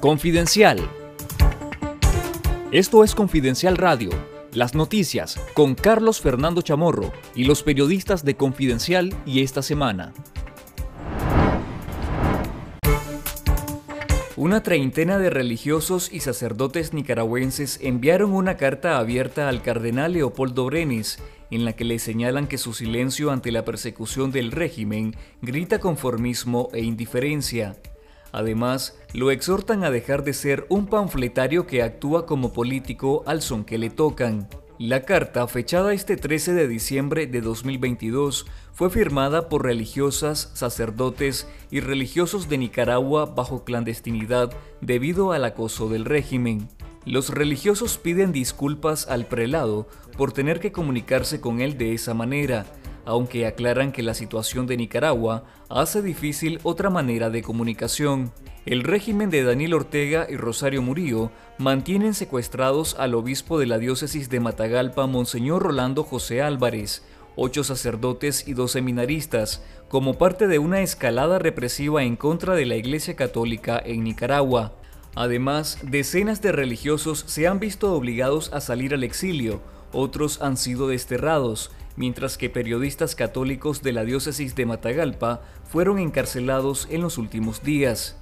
Confidencial. Esto es Confidencial Radio, las noticias con Carlos Fernando Chamorro y los periodistas de Confidencial y esta semana. Una treintena de religiosos y sacerdotes nicaragüenses enviaron una carta abierta al cardenal Leopoldo Brenes en la que le señalan que su silencio ante la persecución del régimen grita conformismo e indiferencia. Además, lo exhortan a dejar de ser un panfletario que actúa como político al son que le tocan. La carta, fechada este 13 de diciembre de 2022, fue firmada por religiosas, sacerdotes y religiosos de Nicaragua bajo clandestinidad debido al acoso del régimen. Los religiosos piden disculpas al prelado por tener que comunicarse con él de esa manera, aunque aclaran que la situación de Nicaragua hace difícil otra manera de comunicación. El régimen de Daniel Ortega y Rosario Murillo mantienen secuestrados al obispo de la diócesis de Matagalpa, Monseñor Rolando José Álvarez, ocho sacerdotes y dos seminaristas, como parte de una escalada represiva en contra de la Iglesia Católica en Nicaragua. Además, decenas de religiosos se han visto obligados a salir al exilio, otros han sido desterrados, mientras que periodistas católicos de la diócesis de Matagalpa fueron encarcelados en los últimos días.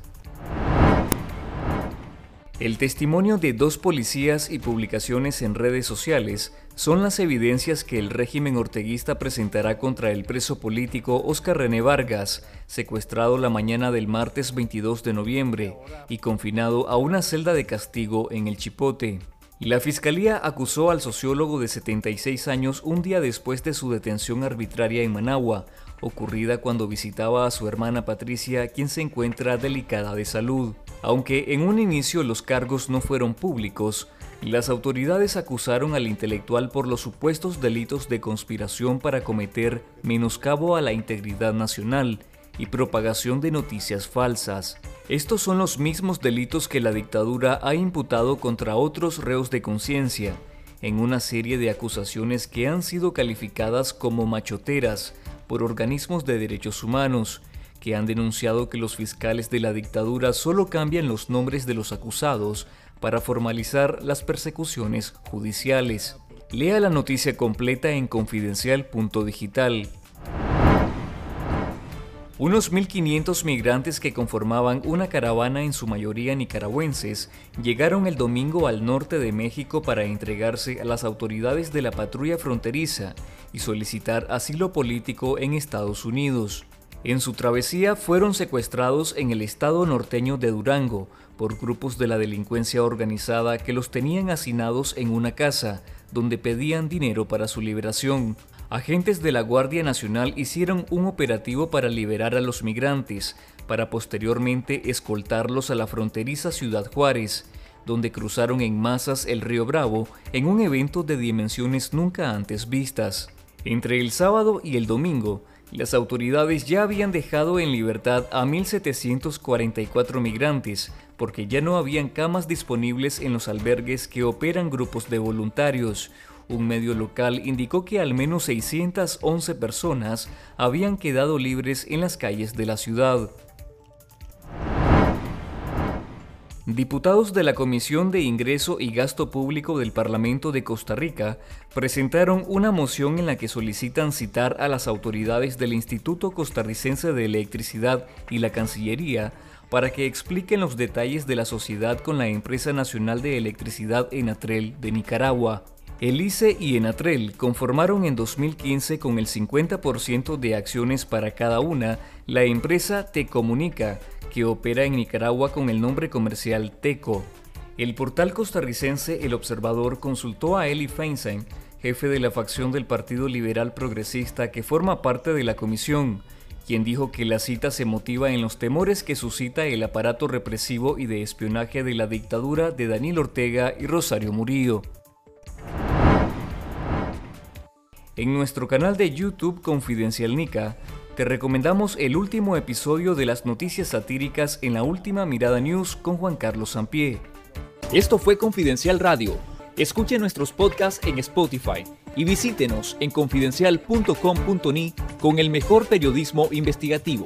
El testimonio de dos policías y publicaciones en redes sociales son las evidencias que el régimen orteguista presentará contra el preso político Oscar René Vargas, secuestrado la mañana del martes 22 de noviembre y confinado a una celda de castigo en el Chipote. La fiscalía acusó al sociólogo de 76 años un día después de su detención arbitraria en Managua, ocurrida cuando visitaba a su hermana Patricia, quien se encuentra delicada de salud. Aunque en un inicio los cargos no fueron públicos, las autoridades acusaron al intelectual por los supuestos delitos de conspiración para cometer menoscabo a la integridad nacional y propagación de noticias falsas. Estos son los mismos delitos que la dictadura ha imputado contra otros reos de conciencia, en una serie de acusaciones que han sido calificadas como machoteras por organismos de derechos humanos, que han denunciado que los fiscales de la dictadura solo cambian los nombres de los acusados para formalizar las persecuciones judiciales. Lea la noticia completa en confidencial.digital. Unos 1.500 migrantes que conformaban una caravana en su mayoría nicaragüenses llegaron el domingo al norte de México para entregarse a las autoridades de la patrulla fronteriza y solicitar asilo político en Estados Unidos. En su travesía fueron secuestrados en el estado norteño de Durango por grupos de la delincuencia organizada que los tenían hacinados en una casa, donde pedían dinero para su liberación. Agentes de la Guardia Nacional hicieron un operativo para liberar a los migrantes, para posteriormente escoltarlos a la fronteriza Ciudad Juárez, donde cruzaron en masas el río Bravo en un evento de dimensiones nunca antes vistas. Entre el sábado y el domingo, las autoridades ya habían dejado en libertad a 1.744 migrantes, porque ya no habían camas disponibles en los albergues que operan grupos de voluntarios, un medio local indicó que al menos 611 personas habían quedado libres en las calles de la ciudad. Diputados de la Comisión de Ingreso y Gasto Público del Parlamento de Costa Rica presentaron una moción en la que solicitan citar a las autoridades del Instituto Costarricense de Electricidad y la Cancillería para que expliquen los detalles de la sociedad con la Empresa Nacional de Electricidad Enatrel de Nicaragua. El ICE y Enatrel conformaron en 2015 con el 50% de acciones para cada una la empresa Tecomunica, que opera en Nicaragua con el nombre comercial Teco. El portal costarricense El Observador consultó a Eli Feinstein, jefe de la facción del Partido Liberal Progresista que forma parte de la comisión, quien dijo que la cita se motiva en los temores que suscita el aparato represivo y de espionaje de la dictadura de Daniel Ortega y Rosario Murillo. En nuestro canal de YouTube Confidencial Nica, te recomendamos el último episodio de las noticias satíricas en la última Mirada News con Juan Carlos Sampié. Esto fue Confidencial Radio. Escuche nuestros podcasts en Spotify y visítenos en confidencial.com.ni con el mejor periodismo investigativo.